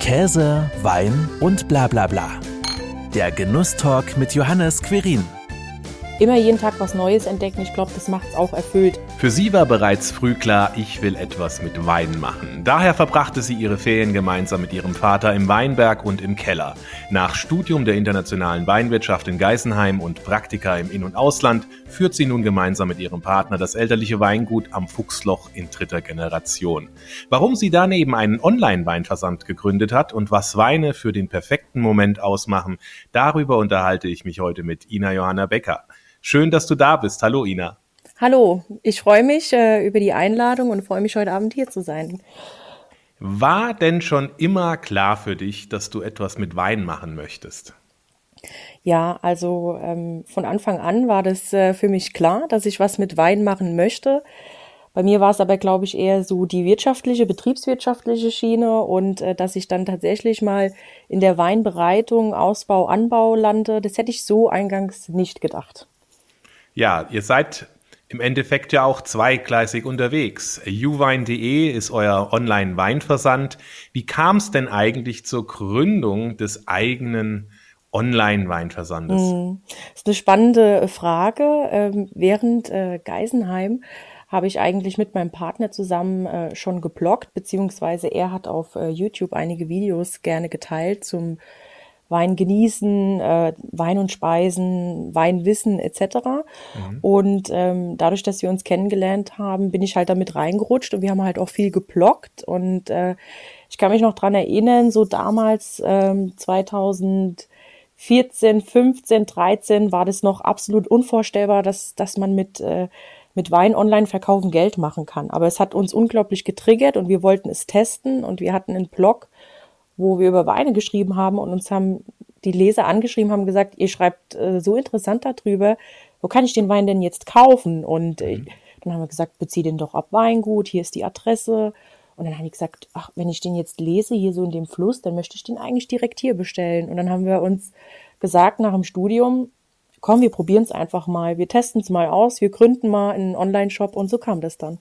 Käse, Wein und bla bla bla. Der Genusstalk mit Johannes Querin. Immer jeden Tag was Neues entdecken, ich glaube, das macht es auch erfüllt. Für sie war bereits früh klar, ich will etwas mit Wein machen. Daher verbrachte sie ihre Ferien gemeinsam mit ihrem Vater im Weinberg und im Keller. Nach Studium der internationalen Weinwirtschaft in Geisenheim und Praktika im In- und Ausland führt sie nun gemeinsam mit ihrem Partner das elterliche Weingut am Fuchsloch in dritter Generation. Warum sie daneben einen Online-Weinversand gegründet hat und was Weine für den perfekten Moment ausmachen, darüber unterhalte ich mich heute mit Ina Johanna Becker. Schön, dass du da bist. Hallo, Ina. Hallo, ich freue mich äh, über die Einladung und freue mich, heute Abend hier zu sein. War denn schon immer klar für dich, dass du etwas mit Wein machen möchtest? Ja, also ähm, von Anfang an war das äh, für mich klar, dass ich was mit Wein machen möchte. Bei mir war es aber, glaube ich, eher so die wirtschaftliche, betriebswirtschaftliche Schiene und äh, dass ich dann tatsächlich mal in der Weinbereitung, Ausbau, Anbau lande, das hätte ich so eingangs nicht gedacht. Ja, ihr seid im Endeffekt ja auch zweigleisig unterwegs. uwein.de ist euer Online-Weinversand. Wie kam es denn eigentlich zur Gründung des eigenen Online-Weinversandes? Hm, das ist eine spannende Frage. Ähm, während äh, Geisenheim habe ich eigentlich mit meinem Partner zusammen äh, schon gebloggt, beziehungsweise er hat auf äh, YouTube einige Videos gerne geteilt zum Wein genießen, äh, Wein und Speisen, Weinwissen etc. Mhm. Und ähm, dadurch, dass wir uns kennengelernt haben, bin ich halt damit reingerutscht und wir haben halt auch viel geblockt. Und äh, ich kann mich noch dran erinnern, so damals ähm, 2014, 15, 13 war das noch absolut unvorstellbar, dass, dass man mit, äh, mit Wein online verkaufen Geld machen kann. Aber es hat uns unglaublich getriggert und wir wollten es testen und wir hatten einen Blog wo wir über Weine geschrieben haben und uns haben die Leser angeschrieben, haben gesagt, ihr schreibt äh, so interessant darüber, wo kann ich den Wein denn jetzt kaufen? Und äh, mhm. dann haben wir gesagt, bezieh den doch ab Weingut, hier ist die Adresse. Und dann haben die gesagt, ach, wenn ich den jetzt lese hier so in dem Fluss, dann möchte ich den eigentlich direkt hier bestellen. Und dann haben wir uns gesagt nach dem Studium, komm, wir probieren es einfach mal, wir testen es mal aus, wir gründen mal einen Online-Shop und so kam das dann.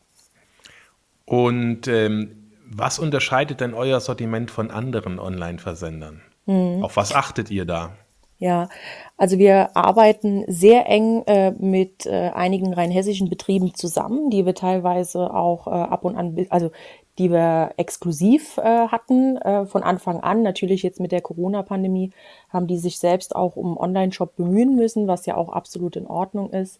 Und ähm, was unterscheidet denn euer Sortiment von anderen Online-Versendern? Mhm. Auf was achtet ihr da? Ja, also wir arbeiten sehr eng äh, mit äh, einigen rheinhessischen Betrieben zusammen, die wir teilweise auch äh, ab und an, also die wir exklusiv äh, hatten äh, von Anfang an. Natürlich jetzt mit der Corona-Pandemie haben die sich selbst auch um Online-Shop bemühen müssen, was ja auch absolut in Ordnung ist.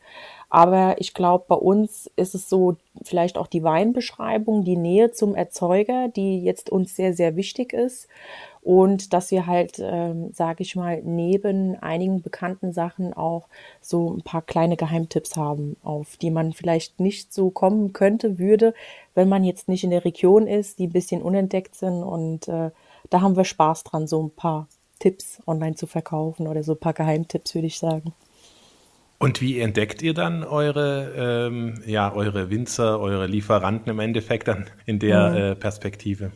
Aber ich glaube, bei uns ist es so, vielleicht auch die Weinbeschreibung, die Nähe zum Erzeuger, die jetzt uns sehr, sehr wichtig ist und dass wir halt, ähm, sage ich mal, neben einigen bekannten Sachen auch so ein paar kleine Geheimtipps haben, auf die man vielleicht nicht so kommen könnte, würde, wenn man jetzt nicht in der Region ist, die ein bisschen unentdeckt sind und äh, da haben wir Spaß dran, so ein paar Tipps online zu verkaufen oder so ein paar Geheimtipps, würde ich sagen. Und wie entdeckt ihr dann eure, ähm, ja, eure Winzer, eure Lieferanten im Endeffekt dann in der mhm. äh, Perspektive?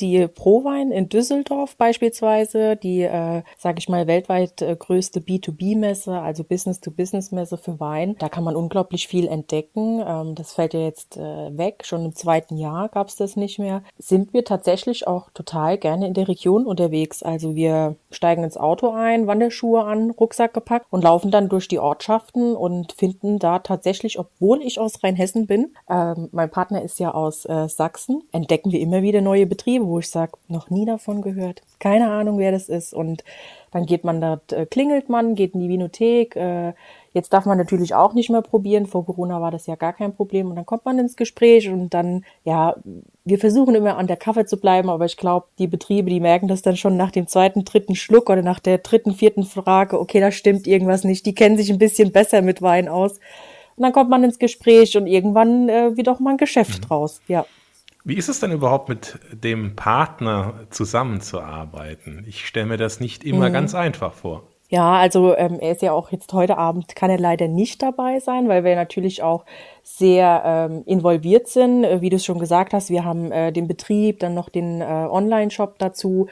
Die Prowein in Düsseldorf beispielsweise, die, äh, sage ich mal, weltweit äh, größte B2B-Messe, also Business-to-Business-Messe für Wein. Da kann man unglaublich viel entdecken. Ähm, das fällt ja jetzt äh, weg. Schon im zweiten Jahr gab es das nicht mehr. Sind wir tatsächlich auch total gerne in der Region unterwegs. Also wir steigen ins Auto ein, Wanderschuhe an, Rucksack gepackt und laufen dann durch die Ortschaften und finden da tatsächlich, obwohl ich aus Rheinhessen bin, ähm, mein Partner ist ja aus äh, Sachsen, entdecken wir immer wieder neue Betriebe wo ich sage, noch nie davon gehört, keine Ahnung, wer das ist. Und dann geht man dort, äh, klingelt man, geht in die Vinothek. Äh, jetzt darf man natürlich auch nicht mehr probieren. Vor Corona war das ja gar kein Problem. Und dann kommt man ins Gespräch und dann, ja, wir versuchen immer an der Kaffee zu bleiben, aber ich glaube, die Betriebe, die merken das dann schon nach dem zweiten, dritten Schluck oder nach der dritten, vierten Frage, okay, da stimmt irgendwas nicht. Die kennen sich ein bisschen besser mit Wein aus. Und dann kommt man ins Gespräch und irgendwann äh, wird auch mal ein Geschäft mhm. draus. Ja. Wie ist es denn überhaupt mit dem Partner zusammenzuarbeiten? Ich stelle mir das nicht immer mhm. ganz einfach vor. Ja, also ähm, er ist ja auch jetzt heute Abend, kann er leider nicht dabei sein, weil wir natürlich auch sehr ähm, involviert sind. Wie du es schon gesagt hast, wir haben äh, den Betrieb, dann noch den äh, Online-Shop dazu.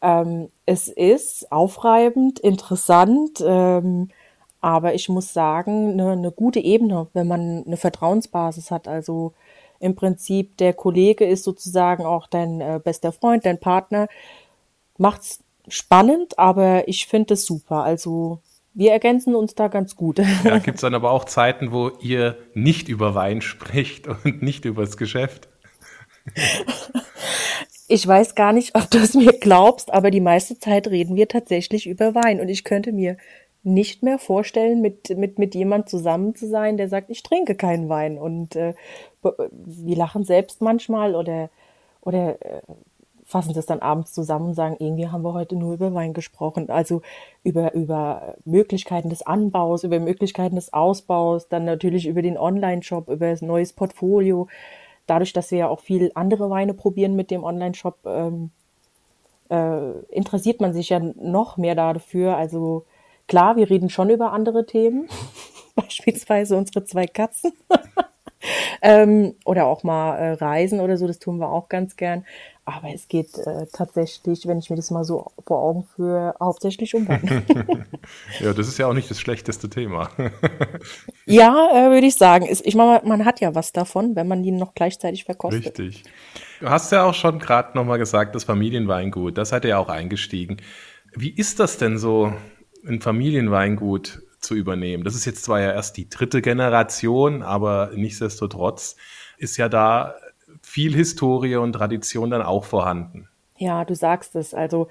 Ähm, es ist aufreibend, interessant, ähm, aber ich muss sagen, eine, eine gute Ebene, wenn man eine Vertrauensbasis hat. Also im Prinzip der Kollege ist sozusagen auch dein äh, bester Freund, dein Partner. macht's spannend, aber ich finde es super. Also wir ergänzen uns da ganz gut. Ja, gibt es dann aber auch Zeiten, wo ihr nicht über Wein spricht und nicht über das Geschäft? Ich weiß gar nicht, ob du es mir glaubst, aber die meiste Zeit reden wir tatsächlich über Wein. Und ich könnte mir nicht mehr vorstellen, mit, mit, mit jemand zusammen zu sein, der sagt, ich trinke keinen Wein. Und äh, wir lachen selbst manchmal oder, oder äh, fassen das dann abends zusammen und sagen, irgendwie haben wir heute nur über Wein gesprochen. Also über, über Möglichkeiten des Anbaus, über Möglichkeiten des Ausbaus, dann natürlich über den Online-Shop, über das neues Portfolio. Dadurch, dass wir ja auch viel andere Weine probieren mit dem Online-Shop, ähm, äh, interessiert man sich ja noch mehr dafür. Also klar, wir reden schon über andere Themen, beispielsweise unsere zwei Katzen. ähm, oder auch mal äh, reisen oder so, das tun wir auch ganz gern. Aber es geht äh, tatsächlich, wenn ich mir das mal so vor Augen führe, hauptsächlich um Wein. ja, das ist ja auch nicht das schlechteste Thema. ja, äh, würde ich sagen. Ich meine, man hat ja was davon, wenn man ihn noch gleichzeitig verkostet. Richtig. Du hast ja auch schon gerade nochmal gesagt, das Familienweingut, das hat ja auch eingestiegen. Wie ist das denn so, ein Familienweingut zu übernehmen? Das ist jetzt zwar ja erst die dritte Generation, aber nichtsdestotrotz ist ja da viel Historie und Tradition dann auch vorhanden. Ja, du sagst es. Also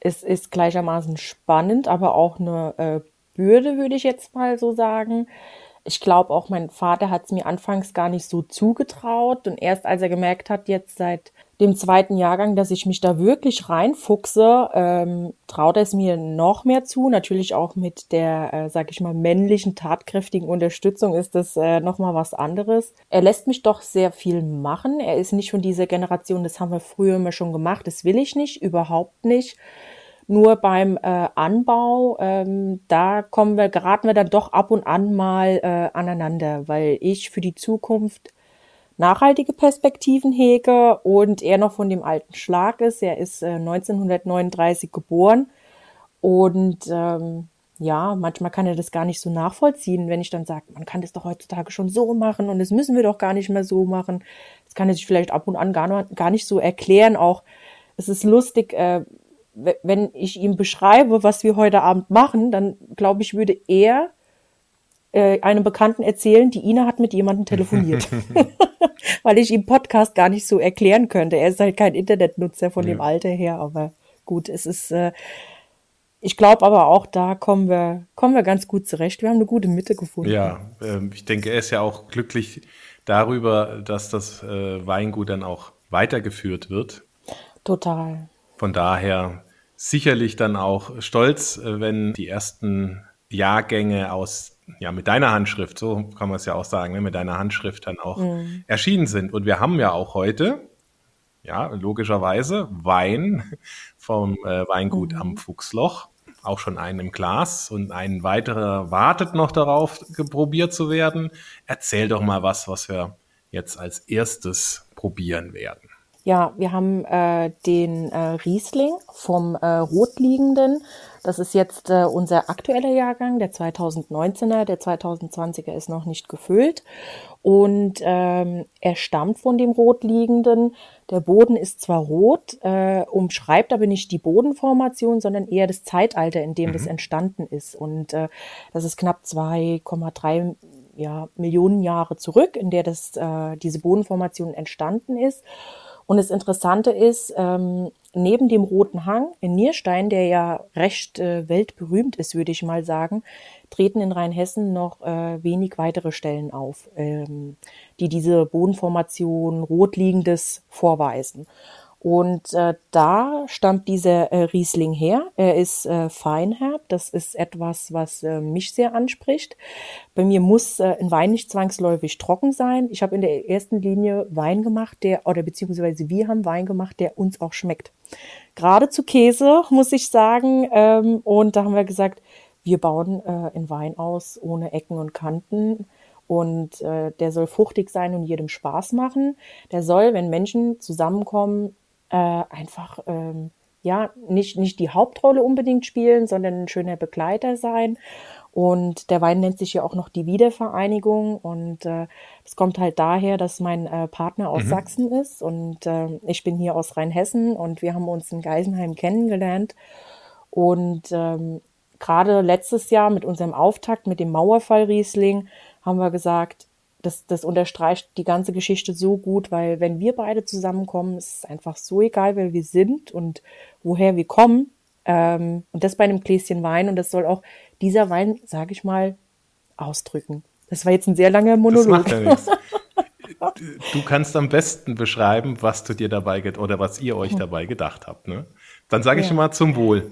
es ist gleichermaßen spannend, aber auch eine äh, Bürde, würde ich jetzt mal so sagen. Ich glaube auch, mein Vater hat es mir anfangs gar nicht so zugetraut. Und erst als er gemerkt hat, jetzt seit dem zweiten Jahrgang, dass ich mich da wirklich reinfuchse, ähm, traut es mir noch mehr zu. Natürlich auch mit der, äh, sag ich mal, männlichen, tatkräftigen Unterstützung ist das äh, nochmal was anderes. Er lässt mich doch sehr viel machen. Er ist nicht von dieser Generation, das haben wir früher immer schon gemacht, das will ich nicht, überhaupt nicht. Nur beim äh, Anbau, ähm, da kommen wir, geraten wir dann doch ab und an mal äh, aneinander, weil ich für die Zukunft nachhaltige Perspektiven hege und er noch von dem alten Schlag ist. Er ist äh, 1939 geboren und ähm, ja, manchmal kann er das gar nicht so nachvollziehen, wenn ich dann sage, man kann das doch heutzutage schon so machen und das müssen wir doch gar nicht mehr so machen. Das kann er sich vielleicht ab und an gar, gar nicht so erklären. Auch es ist lustig, äh, wenn ich ihm beschreibe, was wir heute Abend machen, dann glaube ich, würde er äh, einem Bekannten erzählen, die Ina hat mit jemandem telefoniert. Weil ich ihm Podcast gar nicht so erklären könnte. Er ist halt kein Internetnutzer von ja. dem Alter her, aber gut, es ist, äh, ich glaube aber auch da kommen wir, kommen wir ganz gut zurecht. Wir haben eine gute Mitte gefunden. Ja, äh, ich denke, er ist ja auch glücklich darüber, dass das äh, Weingut dann auch weitergeführt wird. Total. Von daher sicherlich dann auch stolz, äh, wenn die ersten Jahrgänge aus ja, mit deiner Handschrift, so kann man es ja auch sagen, ne, mit deiner Handschrift dann auch mhm. erschienen sind. Und wir haben ja auch heute, ja, logischerweise Wein vom äh, Weingut mhm. am Fuchsloch, auch schon einen im Glas und ein weiterer wartet noch darauf, probiert zu werden. Erzähl doch mal was, was wir jetzt als erstes probieren werden. Ja, wir haben äh, den äh, Riesling vom äh, Rotliegenden. Das ist jetzt äh, unser aktueller Jahrgang, der 2019er. Der 2020er ist noch nicht gefüllt. Und ähm, er stammt von dem Rotliegenden. Der Boden ist zwar rot, äh, umschreibt aber nicht die Bodenformation, sondern eher das Zeitalter, in dem mhm. das entstanden ist. Und äh, das ist knapp 2,3 ja, Millionen Jahre zurück, in der das, äh, diese Bodenformation entstanden ist. Und das Interessante ist, ähm, neben dem Roten Hang in Nierstein, der ja recht äh, weltberühmt ist, würde ich mal sagen, treten in Rheinhessen noch äh, wenig weitere Stellen auf, ähm, die diese Bodenformation Rotliegendes vorweisen. Und äh, da stammt dieser äh, Riesling her. Er ist äh, feinherb. Das ist etwas, was äh, mich sehr anspricht. Bei mir muss äh, ein Wein nicht zwangsläufig trocken sein. Ich habe in der ersten Linie Wein gemacht, der, oder beziehungsweise wir haben Wein gemacht, der uns auch schmeckt. Gerade zu Käse, muss ich sagen. Ähm, und da haben wir gesagt, wir bauen äh, einen Wein aus ohne Ecken und Kanten. Und äh, der soll fruchtig sein und jedem Spaß machen. Der soll, wenn Menschen zusammenkommen, äh, einfach ähm, ja nicht nicht die Hauptrolle unbedingt spielen, sondern ein schöner Begleiter sein. Und der Wein nennt sich ja auch noch die Wiedervereinigung. Und äh, das kommt halt daher, dass mein äh, Partner aus mhm. Sachsen ist und äh, ich bin hier aus Rheinhessen und wir haben uns in Geisenheim kennengelernt. Und ähm, gerade letztes Jahr mit unserem Auftakt mit dem Mauerfall Riesling haben wir gesagt, das, das unterstreicht die ganze Geschichte so gut, weil wenn wir beide zusammenkommen, ist es einfach so egal, wer wir sind und woher wir kommen. Ähm, und das bei einem Gläschen Wein und das soll auch dieser Wein, sage ich mal, ausdrücken. Das war jetzt ein sehr langer Monolog. Das macht ja nichts. Du kannst am besten beschreiben, was du dir dabei oder was ihr euch dabei gedacht habt. Ne? Dann sage ich ja. mal zum Wohl.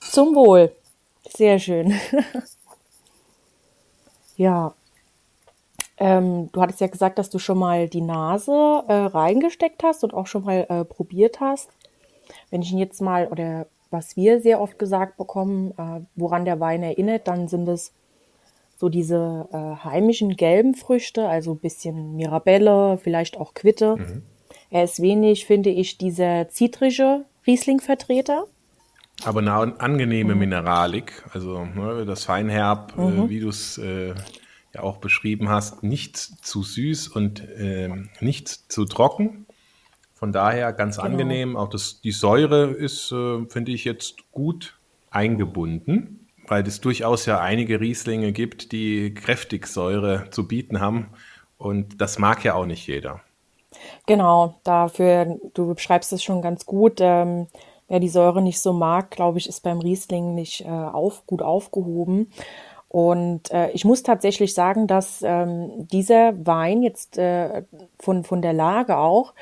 Zum Wohl. Sehr schön. ja. Ähm, du hattest ja gesagt, dass du schon mal die Nase äh, reingesteckt hast und auch schon mal äh, probiert hast. Wenn ich ihn jetzt mal oder was wir sehr oft gesagt bekommen, äh, woran der Wein erinnert, dann sind es so diese äh, heimischen gelben Früchte, also ein bisschen Mirabelle, vielleicht auch Quitte. Mhm. Er ist wenig, finde ich, dieser zitrische Riesling-Vertreter. Aber eine angenehme mhm. Mineralik, also ne, das Feinherb, äh, mhm. äh, wie du es äh, ja auch beschrieben hast, nicht zu süß und äh, nicht zu trocken. Von daher ganz genau. angenehm. Auch das, die Säure ist, äh, finde ich, jetzt gut eingebunden, weil es durchaus ja einige Rieslinge gibt, die kräftig Säure zu bieten haben. Und das mag ja auch nicht jeder. Genau, dafür, du beschreibst es schon ganz gut. Ähm, wer die Säure nicht so mag, glaube ich, ist beim Riesling nicht äh, auf, gut aufgehoben. Und äh, ich muss tatsächlich sagen, dass ähm, dieser Wein jetzt äh, von, von der Lage auch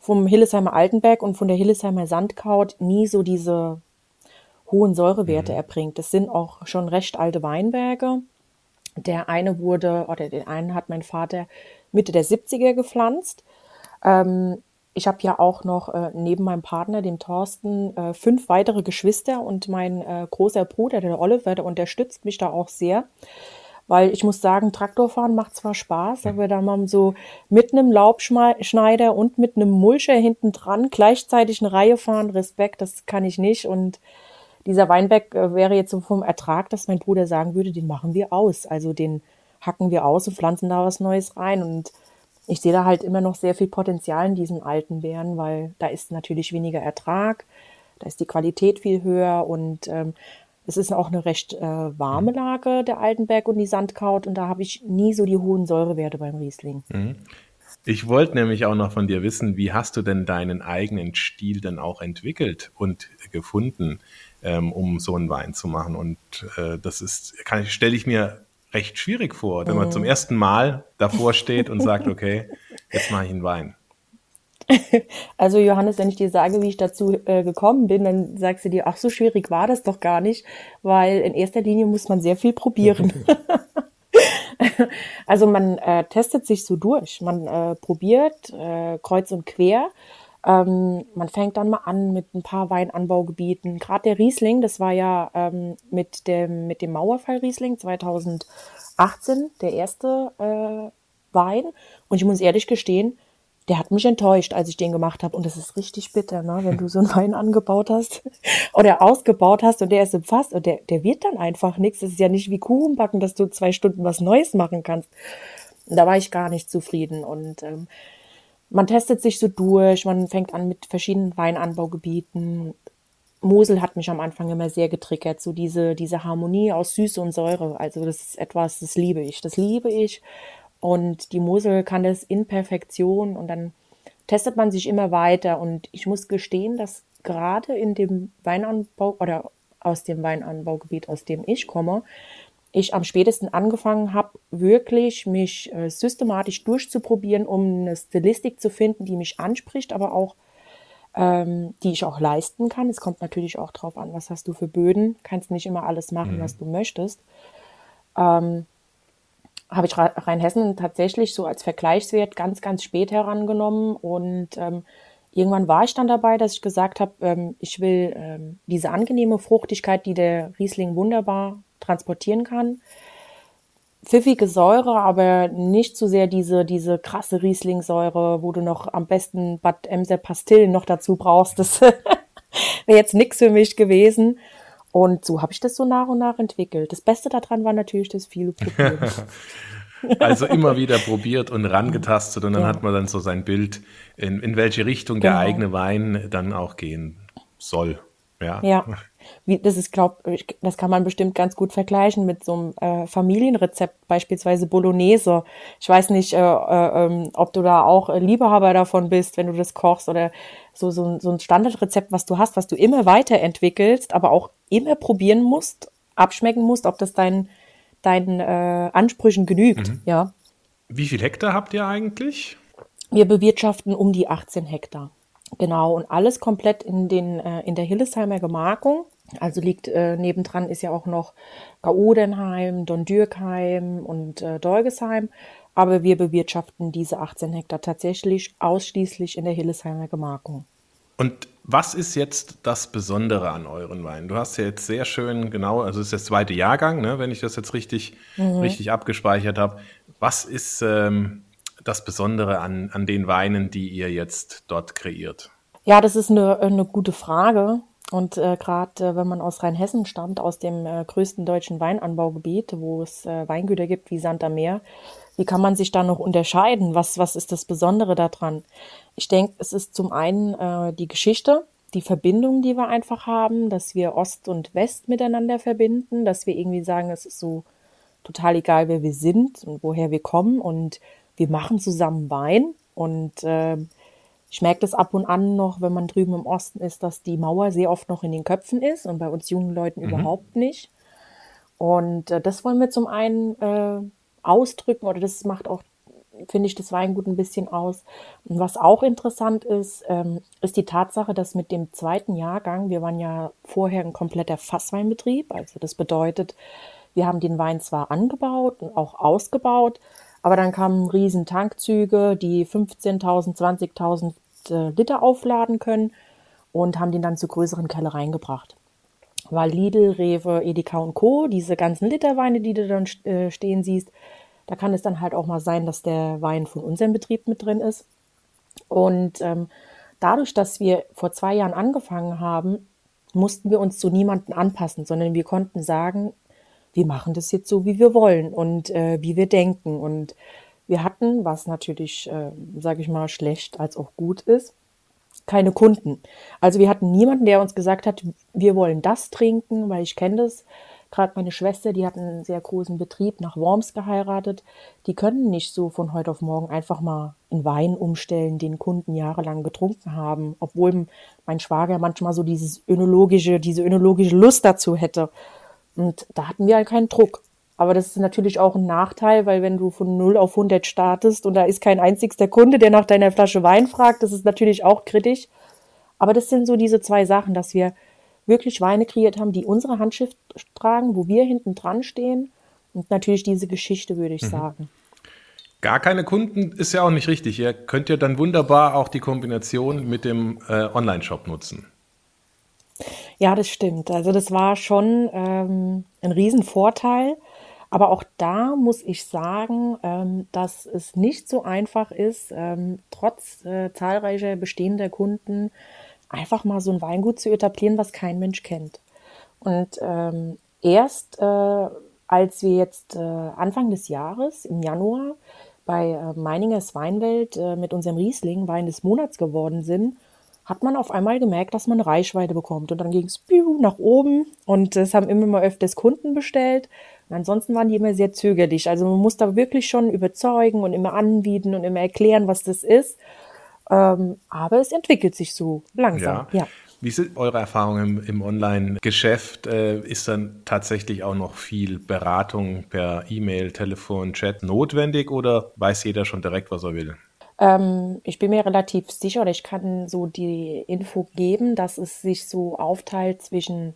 vom Hillesheimer Altenberg und von der Hillesheimer Sandkraut nie so diese hohen Säurewerte mhm. erbringt. Das sind auch schon recht alte Weinberge. Der eine wurde, oder den einen hat mein Vater Mitte der 70er gepflanzt. Ähm, ich habe ja auch noch äh, neben meinem Partner, dem Thorsten, äh, fünf weitere Geschwister und mein äh, großer Bruder, der Oliver, der unterstützt mich da auch sehr. Weil ich muss sagen, Traktorfahren macht zwar Spaß, aber da man so mit einem Laubschneider und mit einem Mulcher hinten dran gleichzeitig eine Reihe fahren, Respekt, das kann ich nicht. Und dieser Weinberg äh, wäre jetzt so vom Ertrag, dass mein Bruder sagen würde, den machen wir aus. Also den hacken wir aus und pflanzen da was Neues rein. Und ich sehe da halt immer noch sehr viel Potenzial in diesen alten Beeren, weil da ist natürlich weniger Ertrag, da ist die Qualität viel höher und ähm, es ist auch eine recht äh, warme mhm. Lage, der Altenberg und die Sandkraut, und da habe ich nie so die hohen Säurewerte beim Riesling. Mhm. Ich wollte nämlich auch noch von dir wissen, wie hast du denn deinen eigenen Stil dann auch entwickelt und gefunden, ähm, um so einen Wein zu machen? Und äh, das ist, kann stelle ich mir recht schwierig vor, wenn man zum ersten Mal davor steht und sagt, okay, jetzt mache ich einen Wein. Also Johannes, wenn ich dir sage, wie ich dazu äh, gekommen bin, dann sagst du dir, ach so schwierig war das doch gar nicht, weil in erster Linie muss man sehr viel probieren. also man äh, testet sich so durch, man äh, probiert äh, kreuz und quer. Ähm, man fängt dann mal an mit ein paar Weinanbaugebieten. Gerade der Riesling, das war ja ähm, mit dem mit dem Mauerfall Riesling 2018 der erste äh, Wein. Und ich muss ehrlich gestehen, der hat mich enttäuscht, als ich den gemacht habe. Und das ist richtig bitter, ne? wenn du so einen Wein angebaut hast oder ausgebaut hast und der ist im Fass und der, der wird dann einfach nichts. Das ist ja nicht wie Kuchenbacken, dass du zwei Stunden was Neues machen kannst. Und da war ich gar nicht zufrieden. Und ähm, man testet sich so durch, man fängt an mit verschiedenen Weinanbaugebieten. Mosel hat mich am Anfang immer sehr getriggert, so diese, diese Harmonie aus Süße und Säure. Also das ist etwas, das liebe ich. Das liebe ich. Und die Mosel kann das in Perfektion und dann testet man sich immer weiter. Und ich muss gestehen, dass gerade in dem Weinanbau oder aus dem Weinanbaugebiet, aus dem ich komme, ich am spätesten angefangen habe, wirklich mich äh, systematisch durchzuprobieren, um eine Stilistik zu finden, die mich anspricht, aber auch ähm, die ich auch leisten kann. Es kommt natürlich auch drauf an, was hast du für Böden. Kannst nicht immer alles machen, mhm. was du möchtest. Ähm, habe ich Rheinhessen tatsächlich so als Vergleichswert ganz, ganz spät herangenommen. Und ähm, irgendwann war ich dann dabei, dass ich gesagt habe, ähm, ich will ähm, diese angenehme Fruchtigkeit, die der Riesling wunderbar transportieren kann. Pfiffige Säure, aber nicht zu so sehr diese, diese krasse Rieslingsäure, wo du noch am besten Bad Emser Pastillen noch dazu brauchst. Das wäre jetzt nix für mich gewesen. Und so habe ich das so nach und nach entwickelt. Das Beste daran war natürlich das viele Probieren. Also immer wieder probiert und rangetastet und dann ja. hat man dann so sein Bild, in, in welche Richtung genau. der eigene Wein dann auch gehen soll. Ja. ja. Wie, das ist, glaub, das kann man bestimmt ganz gut vergleichen mit so einem äh, Familienrezept, beispielsweise Bolognese. Ich weiß nicht, äh, äh, ähm, ob du da auch Liebehaber davon bist, wenn du das kochst oder so, so, so ein Standardrezept, was du hast, was du immer weiterentwickelst, aber auch immer probieren musst, abschmecken musst, ob das dein deinen äh, Ansprüchen genügt. Mhm. Ja. Wie viel Hektar habt ihr eigentlich? Wir bewirtschaften um die 18 Hektar. Genau, und alles komplett in, den, äh, in der Hillesheimer Gemarkung. Also liegt äh, nebendran ist ja auch noch Gaudenheim, Dondürkheim und äh, Dolgesheim. Aber wir bewirtschaften diese 18 Hektar tatsächlich ausschließlich in der Hillesheimer Gemarkung. Und was ist jetzt das Besondere an euren Weinen? Du hast ja jetzt sehr schön, genau, also es ist der zweite Jahrgang, ne, wenn ich das jetzt richtig, mhm. richtig abgespeichert habe. Was ist ähm, das Besondere an, an den Weinen, die ihr jetzt dort kreiert? Ja, das ist eine, eine gute Frage. Und äh, gerade äh, wenn man aus Rheinhessen stammt, aus dem äh, größten deutschen Weinanbaugebiet, wo es äh, Weingüter gibt wie Sand am Meer, wie kann man sich da noch unterscheiden? Was, was ist das Besondere daran? Ich denke, es ist zum einen äh, die Geschichte, die Verbindung, die wir einfach haben, dass wir Ost und West miteinander verbinden, dass wir irgendwie sagen, es ist so total egal, wer wir sind und woher wir kommen und wir machen zusammen Wein und äh, ich merke das ab und an noch, wenn man drüben im Osten ist, dass die Mauer sehr oft noch in den Köpfen ist und bei uns jungen Leuten mhm. überhaupt nicht. Und äh, das wollen wir zum einen äh, ausdrücken oder das macht auch finde ich das Weingut ein bisschen aus. Und was auch interessant ist, ähm, ist die Tatsache, dass mit dem zweiten Jahrgang, wir waren ja vorher ein kompletter Fassweinbetrieb, also das bedeutet, wir haben den Wein zwar angebaut und auch ausgebaut, aber dann kamen riesen Tankzüge, die 15.000, 20.000 äh, Liter aufladen können und haben den dann zu größeren Kellereien gebracht. Weil Lidl, Rewe, Edeka und Co., diese ganzen Literweine, die du dann äh, stehen siehst, da kann es dann halt auch mal sein, dass der Wein von unserem Betrieb mit drin ist. Und ähm, dadurch, dass wir vor zwei Jahren angefangen haben, mussten wir uns zu niemandem anpassen, sondern wir konnten sagen, wir machen das jetzt so, wie wir wollen und äh, wie wir denken. Und wir hatten, was natürlich, äh, sage ich mal, schlecht als auch gut ist, keine Kunden. Also wir hatten niemanden, der uns gesagt hat, wir wollen das trinken, weil ich kenne das Gerade meine Schwester, die hat einen sehr großen Betrieb nach Worms geheiratet. Die können nicht so von heute auf morgen einfach mal in Wein umstellen, den Kunden jahrelang getrunken haben, obwohl mein Schwager manchmal so dieses önologische, diese önologische Lust dazu hätte. Und da hatten wir halt keinen Druck. Aber das ist natürlich auch ein Nachteil, weil wenn du von 0 auf 100 startest und da ist kein einzigster Kunde, der nach deiner Flasche Wein fragt, das ist natürlich auch kritisch. Aber das sind so diese zwei Sachen, dass wir wirklich Weine kreiert haben, die unsere Handschrift tragen, wo wir hinten dran stehen. Und natürlich diese Geschichte, würde ich mhm. sagen. Gar keine Kunden ist ja auch nicht richtig. Ihr könnt ja dann wunderbar auch die Kombination mit dem äh, Online-Shop nutzen. Ja, das stimmt. Also das war schon ähm, ein Riesenvorteil. Aber auch da muss ich sagen, ähm, dass es nicht so einfach ist, ähm, trotz äh, zahlreicher bestehender Kunden einfach mal so ein Weingut zu etablieren, was kein Mensch kennt. Und ähm, erst äh, als wir jetzt äh, Anfang des Jahres, im Januar, bei Meiningers Weinwelt mit unserem Riesling Wein des Monats geworden sind, hat man auf einmal gemerkt, dass man Reichweite bekommt. Und dann ging es nach oben und es haben immer mal öfters Kunden bestellt. Und ansonsten waren die immer sehr zögerlich. Also man muss da wirklich schon überzeugen und immer anbieten und immer erklären, was das ist. Ähm, aber es entwickelt sich so langsam. Ja. ja. Wie sind eure Erfahrungen im, im Online-Geschäft? Äh, ist dann tatsächlich auch noch viel Beratung per E-Mail, Telefon, Chat notwendig oder weiß jeder schon direkt, was er will? Ähm, ich bin mir relativ sicher oder ich kann so die Info geben, dass es sich so aufteilt zwischen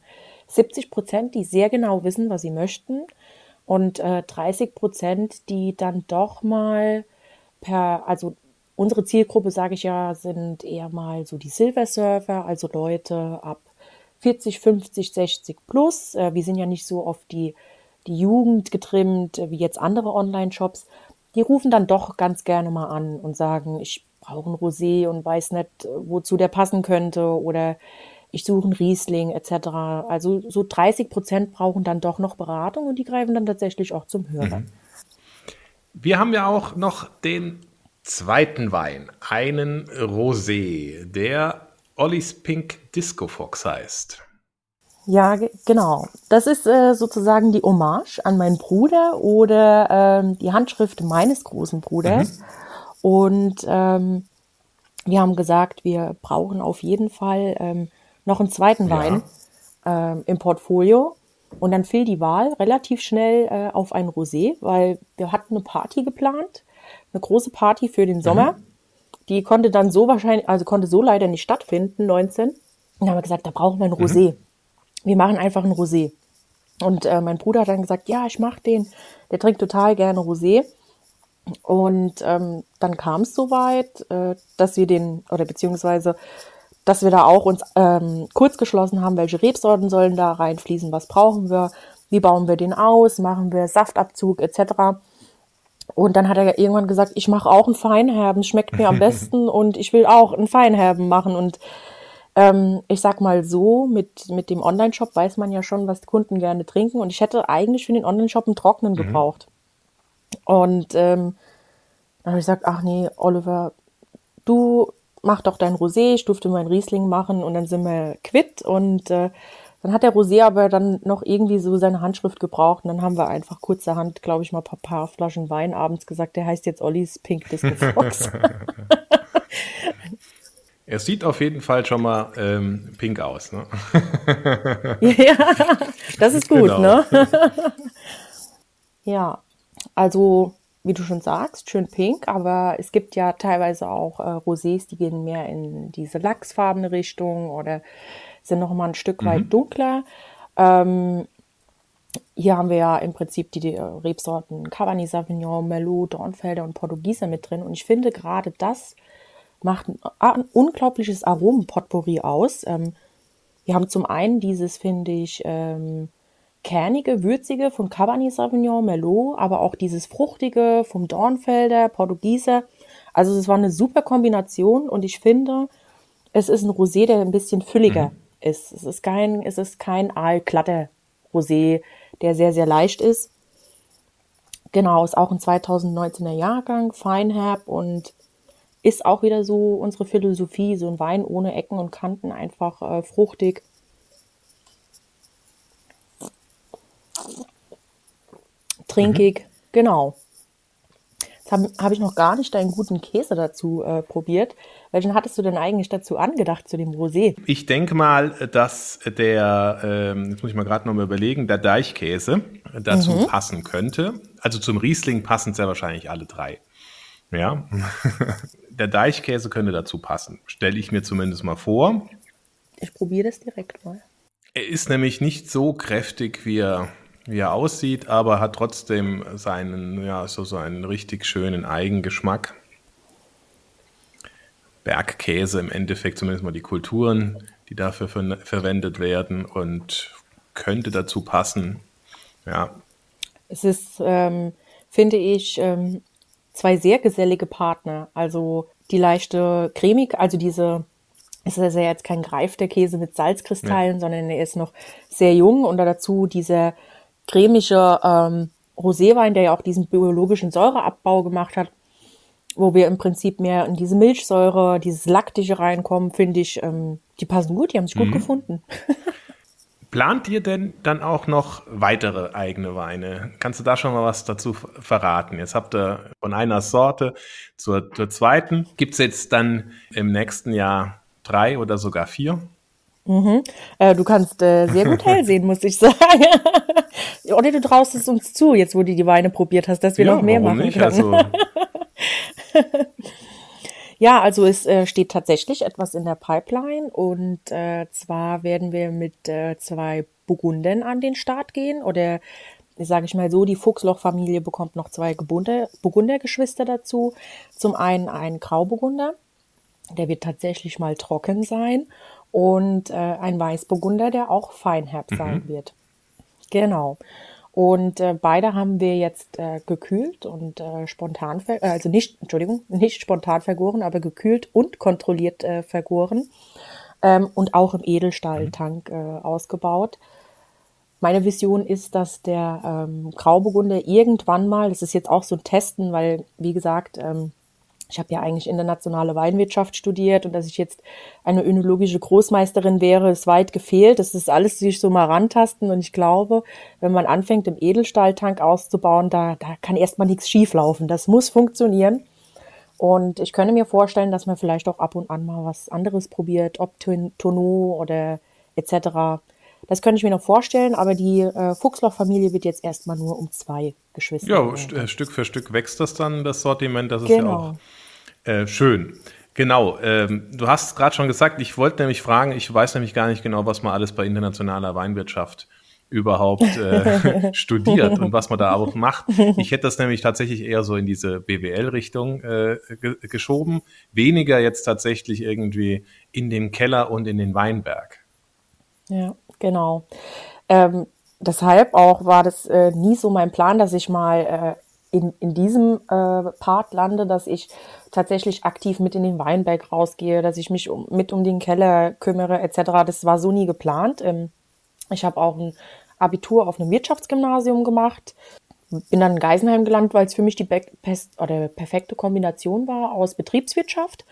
70 Prozent, die sehr genau wissen, was sie möchten, und äh, 30 Prozent, die dann doch mal per, also Unsere Zielgruppe, sage ich ja, sind eher mal so die Silver Surfer, also Leute ab 40, 50, 60 plus. Äh, wir sind ja nicht so auf die, die Jugend getrimmt wie jetzt andere Online-Shops. Die rufen dann doch ganz gerne mal an und sagen, ich brauche ein Rosé und weiß nicht, wozu der passen könnte oder ich suche einen Riesling etc. Also so 30 Prozent brauchen dann doch noch Beratung und die greifen dann tatsächlich auch zum Hörer. Mhm. Wir haben ja auch noch den zweiten Wein, einen Rosé, der Ollis Pink Disco Fox heißt. Ja, genau. Das ist äh, sozusagen die Hommage an meinen Bruder oder ähm, die Handschrift meines großen Bruders. Mhm. Und ähm, wir haben gesagt, wir brauchen auf jeden Fall ähm, noch einen zweiten Wein ja. ähm, im Portfolio. Und dann fiel die Wahl relativ schnell äh, auf ein Rosé, weil wir hatten eine Party geplant, eine große Party für den Sommer. Mhm. Die konnte dann so wahrscheinlich, also konnte so leider nicht stattfinden, 19. Und dann haben wir gesagt, da brauchen wir ein Rosé. Mhm. Wir machen einfach ein Rosé. Und äh, mein Bruder hat dann gesagt, ja, ich mach den. Der trinkt total gerne Rosé. Und ähm, dann kam es soweit, äh, dass wir den, oder beziehungsweise, dass wir da auch uns ähm, kurz geschlossen haben, welche Rebsorten sollen da reinfließen, was brauchen wir, wie bauen wir den aus, machen wir Saftabzug etc. Und dann hat er irgendwann gesagt, ich mache auch einen Feinherben, schmeckt mir am besten und ich will auch einen Feinherben machen. Und ähm, ich sag mal so, mit, mit dem Online-Shop weiß man ja schon, was Kunden gerne trinken. Und ich hätte eigentlich für den Online-Shop einen Trockenen mhm. gebraucht. Und ähm, dann habe ich gesagt, ach nee, Oliver, du mach doch dein Rosé, ich durfte mein Riesling machen und dann sind wir quitt. Und äh, dann hat der Rosé aber dann noch irgendwie so seine Handschrift gebraucht und dann haben wir einfach kurzerhand, glaube ich mal, ein paar, Flaschen Wein abends gesagt, der heißt jetzt Ollis Pink Disco Fox. Er sieht auf jeden Fall schon mal ähm, pink aus. Ne? ja, das ist gut, genau. ne? ja, also wie du schon sagst, schön pink, aber es gibt ja teilweise auch äh, Rosés, die gehen mehr in diese lachsfarbene Richtung oder sind noch mal ein Stück weit mhm. dunkler. Ähm, hier haben wir ja im Prinzip die, die äh, Rebsorten Cabernet Sauvignon, Merlot, Dornfelder und Portugieser mit drin. Und ich finde gerade das macht ein, ein unglaubliches Aromenpotpourri aus. Ähm, wir haben zum einen dieses, finde ich, ähm, kernige, würzige von Cabernet Sauvignon, Merlot, aber auch dieses fruchtige vom Dornfelder, Portugieser. Also es war eine super Kombination und ich finde, es ist ein Rosé, der ein bisschen fülliger mhm. ist. Es ist kein, es ist kein aalglatter Rosé, der sehr, sehr leicht ist. Genau, ist auch ein 2019er Jahrgang, feinherb und ist auch wieder so unsere Philosophie, so ein Wein ohne Ecken und Kanten, einfach äh, fruchtig. Trinkig, mhm. genau. Jetzt habe hab ich noch gar nicht deinen guten Käse dazu äh, probiert. Welchen hattest du denn eigentlich dazu angedacht, zu dem Rosé? Ich denke mal, dass der, ähm, jetzt muss ich mal gerade noch mal überlegen, der Deichkäse dazu mhm. passen könnte. Also zum Riesling passen sehr wahrscheinlich alle drei. Ja, der Deichkäse könnte dazu passen. Stelle ich mir zumindest mal vor. Ich probiere das direkt mal. Er ist nämlich nicht so kräftig, wie er, wie er aussieht, aber hat trotzdem seinen, ja, so, so einen richtig schönen Eigengeschmack. Bergkäse im Endeffekt, zumindest mal die Kulturen, die dafür ver verwendet werden und könnte dazu passen. Ja. Es ist, ähm, finde ich, ähm, zwei sehr gesellige Partner. Also die leichte cremig, also diese, es ist ja jetzt kein Greif der Käse mit Salzkristallen, ja. sondern er ist noch sehr jung und dazu dieser cremige ähm, Roséwein, der ja auch diesen biologischen Säureabbau gemacht hat, wo wir im Prinzip mehr in diese Milchsäure, dieses Laktische reinkommen, finde ich, ähm, die passen gut, die haben sich mhm. gut gefunden. Plant ihr denn dann auch noch weitere eigene Weine? Kannst du da schon mal was dazu verraten? Jetzt habt ihr von einer Sorte zur, zur zweiten. Gibt es jetzt dann im nächsten Jahr drei oder sogar vier? Mhm. Äh, du kannst äh, sehr gut hell sehen, muss ich sagen. Oder du traust es uns zu, jetzt wo du die Weine probiert hast, dass wir ja, noch mehr machen nicht? können. Also Ja, also es äh, steht tatsächlich etwas in der Pipeline und äh, zwar werden wir mit äh, zwei Burgunden an den Start gehen oder sage ich mal so, die Fuchsloch-Familie bekommt noch zwei Burgundergeschwister dazu. Zum einen ein Grauburgunder, der wird tatsächlich mal trocken sein und äh, ein Weißburgunder, der auch feinherb mhm. sein wird. Genau. Und äh, beide haben wir jetzt äh, gekühlt und äh, spontan, ver äh, also nicht, Entschuldigung, nicht spontan vergoren, aber gekühlt und kontrolliert äh, vergoren. ähm, und auch im Edelstahltank äh, ausgebaut. Meine Vision ist, dass der ähm, Grauburgunder irgendwann mal, das ist jetzt auch so ein Testen, weil, wie gesagt, ähm, ich habe ja eigentlich internationale Weinwirtschaft studiert und dass ich jetzt eine önologische Großmeisterin wäre, ist weit gefehlt. Das ist alles sich so mal rantasten und ich glaube, wenn man anfängt, im Edelstahltank auszubauen, da, da kann erstmal nichts schieflaufen. Das muss funktionieren. Und ich könnte mir vorstellen, dass man vielleicht auch ab und an mal was anderes probiert, ob Tonneau oder etc. Das könnte ich mir noch vorstellen, aber die äh, Fuchsloch-Familie wird jetzt erstmal nur um zwei Geschwister. Ja, st äh, Stück für Stück wächst das dann, das Sortiment. Das ist genau. ja auch äh, schön. Genau, ähm, du hast gerade schon gesagt, ich wollte nämlich fragen, ich weiß nämlich gar nicht genau, was man alles bei internationaler Weinwirtschaft überhaupt äh, studiert und was man da auch macht. Ich hätte das nämlich tatsächlich eher so in diese BWL-Richtung äh, ge geschoben, weniger jetzt tatsächlich irgendwie in den Keller und in den Weinberg. Ja, genau. Ähm, deshalb auch war das äh, nie so mein Plan, dass ich mal äh, in, in diesem äh, Part lande, dass ich tatsächlich aktiv mit in den Weinberg rausgehe, dass ich mich um, mit um den Keller kümmere etc. Das war so nie geplant. Ähm, ich habe auch ein Abitur auf einem Wirtschaftsgymnasium gemacht, bin dann in Geisenheim gelandet, weil es für mich die oder perfekte Kombination war aus Betriebswirtschaft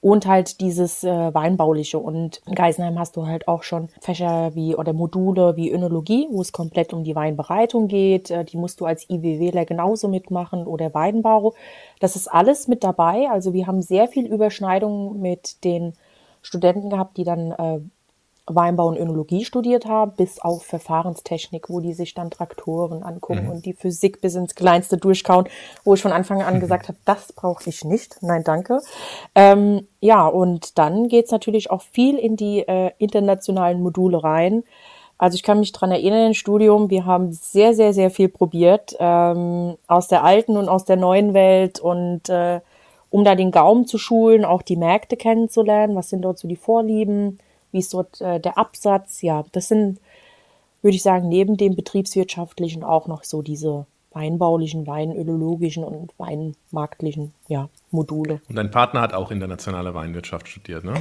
und halt dieses äh, Weinbauliche. Und in Geisenheim hast du halt auch schon Fächer wie oder Module wie Önologie, wo es komplett um die Weinbereitung geht. Äh, die musst du als IWWler genauso mitmachen oder Weinbau. Das ist alles mit dabei. Also wir haben sehr viel Überschneidung mit den Studenten gehabt, die dann äh, Weinbau und Önologie studiert haben, bis auf Verfahrenstechnik, wo die sich dann Traktoren angucken mhm. und die Physik bis ins Kleinste durchkauen, wo ich von Anfang an mhm. gesagt habe, das brauche ich nicht. Nein, danke. Ähm, ja, und dann geht's natürlich auch viel in die äh, internationalen Module rein. Also ich kann mich dran erinnern, im Studium, wir haben sehr, sehr, sehr viel probiert ähm, aus der alten und aus der neuen Welt und äh, um da den Gaumen zu schulen, auch die Märkte kennenzulernen, was sind dort so die Vorlieben, wie ist dort äh, der Absatz. Ja, das sind, würde ich sagen, neben dem betriebswirtschaftlichen auch noch so diese weinbaulichen, weinölologischen und weinmarktlichen ja, Module. Und dein Partner hat auch internationale Weinwirtschaft studiert, ne?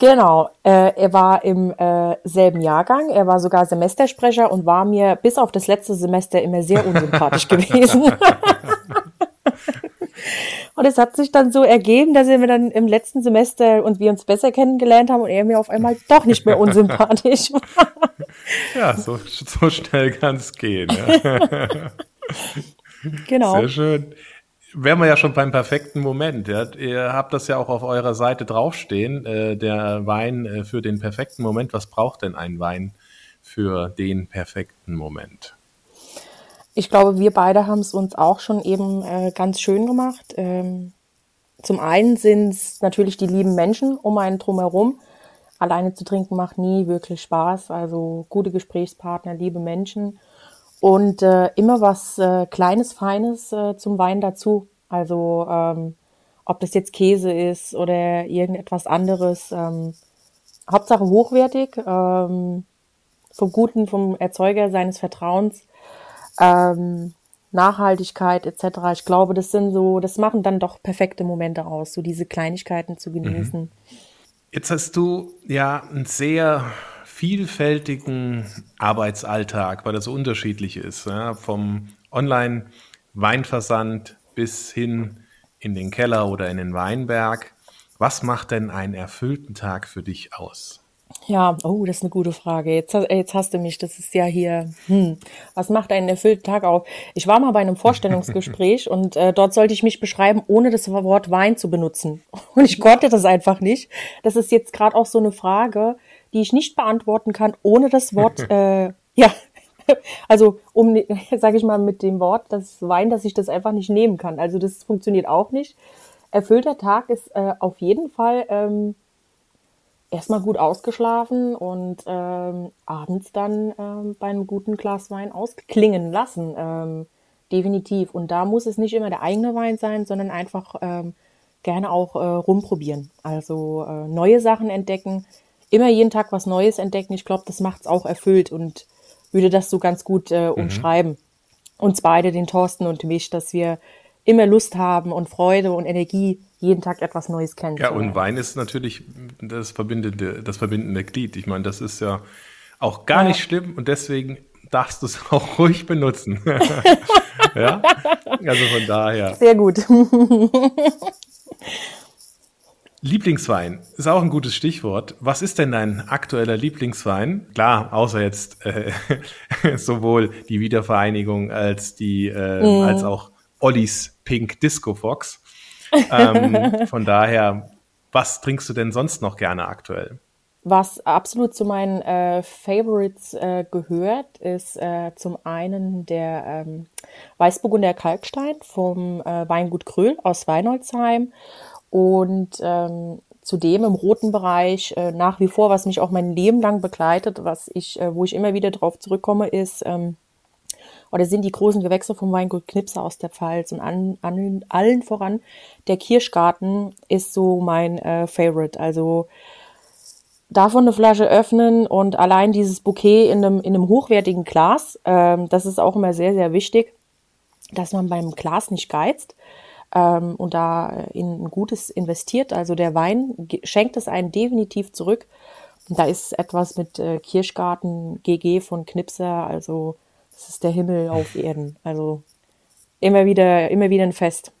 Genau, äh, er war im äh, selben Jahrgang, er war sogar Semestersprecher und war mir bis auf das letzte Semester immer sehr unsympathisch gewesen. Und es hat sich dann so ergeben, dass wir dann im letzten Semester und wir uns besser kennengelernt haben und er mir auf einmal doch nicht mehr unsympathisch war. Ja, so, so schnell kann es gehen. Ja. genau. Sehr schön. Wären wir ja schon beim perfekten Moment. Ja. Ihr habt das ja auch auf eurer Seite draufstehen, äh, der Wein äh, für den perfekten Moment. Was braucht denn ein Wein für den perfekten Moment? Ich glaube, wir beide haben es uns auch schon eben äh, ganz schön gemacht. Ähm, zum einen sind es natürlich die lieben Menschen um einen drumherum. Alleine zu trinken macht nie wirklich Spaß. Also gute Gesprächspartner, liebe Menschen und äh, immer was äh, Kleines, Feines äh, zum Wein dazu. Also ähm, ob das jetzt Käse ist oder irgendetwas anderes. Ähm, Hauptsache hochwertig, ähm, vom Guten, vom Erzeuger seines Vertrauens ähm, Nachhaltigkeit etc. Ich glaube, das sind so, das machen dann doch perfekte Momente aus, so diese Kleinigkeiten zu genießen. Mhm. Jetzt hast du ja einen sehr vielfältigen Arbeitsalltag, weil das so unterschiedlich ist, ja? vom Online-Weinversand bis hin in den Keller oder in den Weinberg. Was macht denn einen erfüllten Tag für dich aus? Ja, oh, das ist eine gute Frage. Jetzt, jetzt hast du mich. Das ist ja hier. Hm, was macht einen erfüllten Tag auf? Ich war mal bei einem Vorstellungsgespräch und äh, dort sollte ich mich beschreiben, ohne das Wort Wein zu benutzen. Und ich konnte das einfach nicht. Das ist jetzt gerade auch so eine Frage, die ich nicht beantworten kann, ohne das Wort. Äh, ja, also um, sage ich mal, mit dem Wort das Wein, dass ich das einfach nicht nehmen kann. Also das funktioniert auch nicht. Erfüllter Tag ist äh, auf jeden Fall. Ähm, erstmal gut ausgeschlafen und ähm, abends dann ähm, bei einem guten Glas Wein ausklingen lassen. Ähm, definitiv. Und da muss es nicht immer der eigene Wein sein, sondern einfach ähm, gerne auch äh, rumprobieren. Also äh, neue Sachen entdecken, immer jeden Tag was Neues entdecken. Ich glaube, das macht's auch erfüllt und würde das so ganz gut äh, mhm. umschreiben. Mhm. Uns beide, den Thorsten und mich, dass wir immer Lust haben und Freude und Energie jeden Tag etwas Neues kennenzulernen. Ja, und Wein ist natürlich das verbindende, das verbindende Glied. Ich meine, das ist ja auch gar ja. nicht schlimm und deswegen darfst du es auch ruhig benutzen. ja, also von daher. Sehr gut. Lieblingswein ist auch ein gutes Stichwort. Was ist denn dein aktueller Lieblingswein? Klar, außer jetzt äh, sowohl die Wiedervereinigung als die äh, mm. als auch Ollis Pink Disco Fox. Ähm, von daher, was trinkst du denn sonst noch gerne aktuell? Was absolut zu meinen äh, Favorites äh, gehört, ist äh, zum einen der ähm, Weißburgunder Kalkstein vom äh, Weingut Kröhl aus Weinholzheim und ähm, zudem im roten Bereich äh, nach wie vor, was mich auch mein Leben lang begleitet, was ich, äh, wo ich immer wieder drauf zurückkomme, ist ähm, oder sind die großen Gewächse vom Weingut Knipse aus der Pfalz und an, an allen voran der Kirschgarten ist so mein äh, Favorite. Also davon eine Flasche öffnen und allein dieses Bouquet in einem, in einem hochwertigen Glas, ähm, das ist auch immer sehr, sehr wichtig, dass man beim Glas nicht geizt ähm, und da in ein gutes investiert. Also der Wein schenkt es einen definitiv zurück. Und da ist etwas mit äh, Kirschgarten, GG von Knipser, also das ist der Himmel auf Erden. Also immer wieder, immer wieder ein Fest.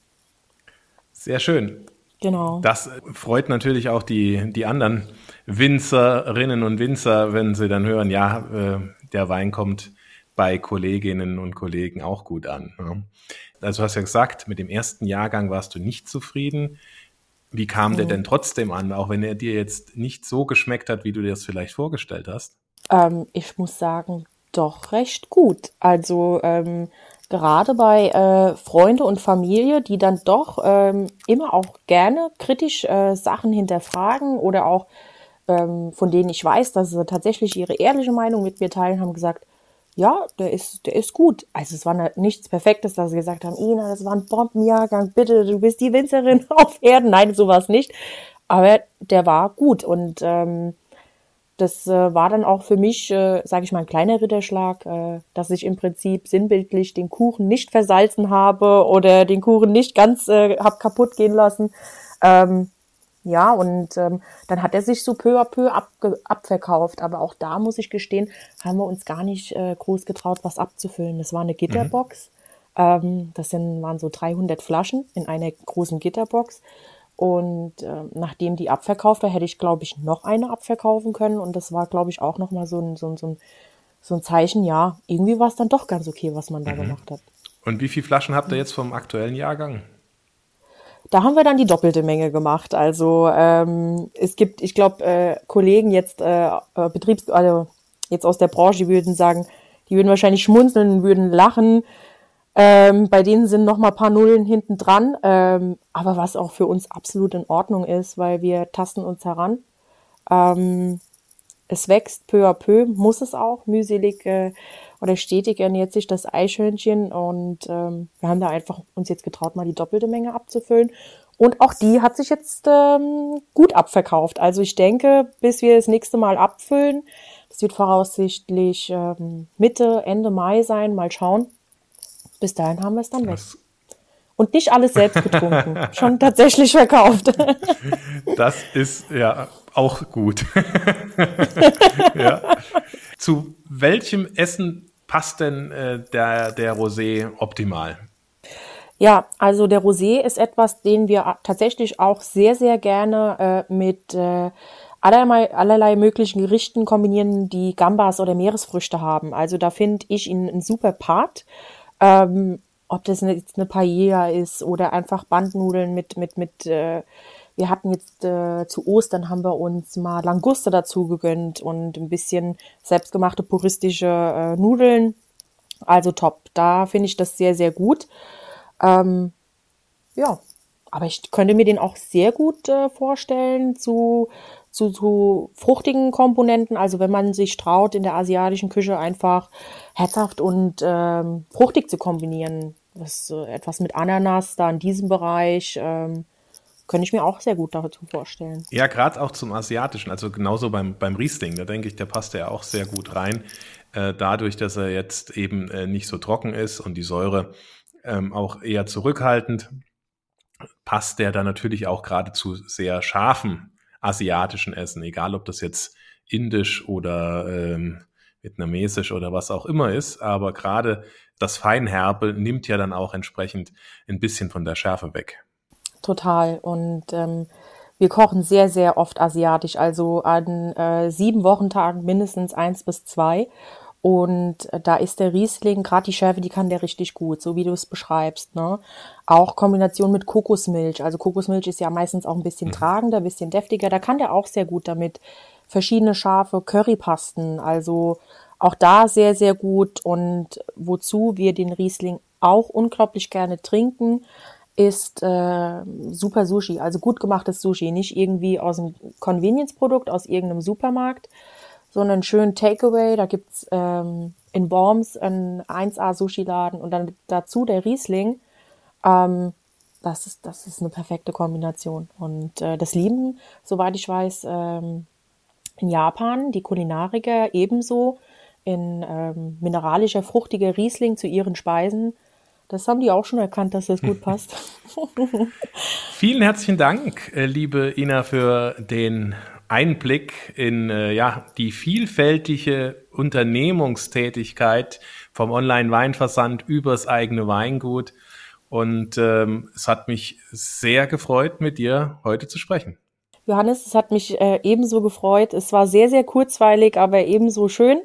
Sehr schön. Genau. Das freut natürlich auch die, die anderen Winzerinnen und Winzer, wenn sie dann hören, ja, äh, der Wein kommt bei Kolleginnen und Kollegen auch gut an. Ne? Also du hast ja gesagt, mit dem ersten Jahrgang warst du nicht zufrieden. Wie kam mhm. der denn trotzdem an, auch wenn er dir jetzt nicht so geschmeckt hat, wie du dir das vielleicht vorgestellt hast? Ähm, ich muss sagen, doch recht gut. Also ähm, gerade bei äh, Freunde und Familie, die dann doch ähm, immer auch gerne kritisch äh, Sachen hinterfragen oder auch ähm, von denen ich weiß, dass sie tatsächlich ihre ehrliche Meinung mit mir teilen, haben gesagt, ja, der ist, der ist gut. Also es war nichts Perfektes, dass sie gesagt haben, Ina, das war ein Bombenjahrgang, bitte, du bist die Winzerin auf Erden. Nein, so war es nicht. Aber der war gut und ähm, das äh, war dann auch für mich, äh, sage ich mal, ein kleiner Ritterschlag, äh, dass ich im Prinzip sinnbildlich den Kuchen nicht versalzen habe oder den Kuchen nicht ganz äh, hab kaputt gehen lassen. Ähm, ja, und ähm, dann hat er sich so peu à peu abverkauft. Aber auch da muss ich gestehen, haben wir uns gar nicht äh, groß getraut, was abzufüllen. Das war eine Gitterbox. Mhm. Ähm, das sind, waren so 300 Flaschen in einer großen Gitterbox. Und äh, nachdem die abverkauft war, hätte ich, glaube ich, noch eine abverkaufen können. Und das war, glaube ich, auch nochmal so ein, so, ein, so, ein, so ein Zeichen, ja, irgendwie war es dann doch ganz okay, was man da mhm. gemacht hat. Und wie viele Flaschen habt ihr jetzt vom aktuellen Jahrgang? Da haben wir dann die doppelte Menge gemacht. Also ähm, es gibt, ich glaube, äh, Kollegen jetzt, äh, äh, Betriebs, also jetzt aus der Branche, die würden sagen, die würden wahrscheinlich schmunzeln, würden lachen. Ähm, bei denen sind noch mal ein paar Nullen hinten dran, ähm, aber was auch für uns absolut in Ordnung ist, weil wir tasten uns heran. Ähm, es wächst peu à peu, muss es auch, mühselig äh, oder stetig ernährt sich das Eichhörnchen und ähm, wir haben da einfach uns jetzt getraut, mal die doppelte Menge abzufüllen. Und auch die hat sich jetzt ähm, gut abverkauft. Also ich denke, bis wir das nächste Mal abfüllen, das wird voraussichtlich ähm, Mitte, Ende Mai sein, mal schauen. Bis dahin haben wir es dann weg. Und nicht alles selbst getrunken, schon tatsächlich verkauft. das ist ja auch gut. ja. Zu welchem Essen passt denn äh, der, der Rosé optimal? Ja, also der Rosé ist etwas, den wir tatsächlich auch sehr, sehr gerne äh, mit äh, allerlei, allerlei möglichen Gerichten kombinieren, die Gambas oder Meeresfrüchte haben. Also da finde ich ihn ein super Part. Ähm, ob das jetzt eine Paella ist oder einfach Bandnudeln mit, mit, mit äh, wir hatten jetzt äh, zu Ostern haben wir uns mal Languste dazu gegönnt und ein bisschen selbstgemachte puristische äh, Nudeln. Also top. Da finde ich das sehr, sehr gut. Ähm, ja, aber ich könnte mir den auch sehr gut äh, vorstellen zu, zu, zu fruchtigen Komponenten. Also wenn man sich traut, in der asiatischen Küche einfach herzhaft und ähm, fruchtig zu kombinieren. Das, äh, etwas mit Ananas da in diesem Bereich. Ähm, könnte ich mir auch sehr gut dazu vorstellen. Ja, gerade auch zum Asiatischen, also genauso beim, beim Riesling, da denke ich, der passt ja auch sehr gut rein. Äh, dadurch, dass er jetzt eben äh, nicht so trocken ist und die Säure ähm, auch eher zurückhaltend. passt der dann natürlich auch gerade zu sehr scharfen asiatischen Essen, egal ob das jetzt indisch oder ähm, vietnamesisch oder was auch immer ist. Aber gerade das Feinherbe nimmt ja dann auch entsprechend ein bisschen von der Schärfe weg. Total. Und ähm, wir kochen sehr, sehr oft asiatisch, also an äh, sieben Wochentagen mindestens eins bis zwei. Und äh, da ist der Riesling, gerade die Schärfe, die kann der richtig gut, so wie du es beschreibst. Ne? Auch Kombination mit Kokosmilch. Also Kokosmilch ist ja meistens auch ein bisschen mhm. tragender, ein bisschen deftiger. Da kann der auch sehr gut damit. Verschiedene scharfe Currypasten, also auch da sehr, sehr gut. Und wozu wir den Riesling auch unglaublich gerne trinken, ist äh, super Sushi, also gut gemachtes Sushi, nicht irgendwie aus einem Convenience-Produkt aus irgendeinem Supermarkt, sondern schön Takeaway. Da gibt's ähm, in Worms einen 1A-Sushi-Laden und dann dazu der Riesling. Ähm, das ist, das ist eine perfekte Kombination. Und äh, das lieben, soweit ich weiß, ähm, in Japan die Kulinariker ebenso in ähm, mineralischer, fruchtiger Riesling zu ihren Speisen das haben die auch schon erkannt, dass das gut passt. Vielen herzlichen Dank, äh, liebe Ina, für den Einblick in äh, ja, die vielfältige Unternehmungstätigkeit vom Online-Weinversand übers eigene Weingut. Und ähm, es hat mich sehr gefreut, mit dir heute zu sprechen. Johannes, es hat mich äh, ebenso gefreut. Es war sehr, sehr kurzweilig, aber ebenso schön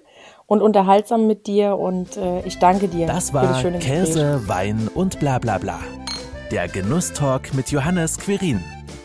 und unterhaltsam mit dir und äh, ich danke dir. Das war für das schöne Käse, Gespräch. Wein und bla bla bla. Der Genusstalk mit Johannes Quirin.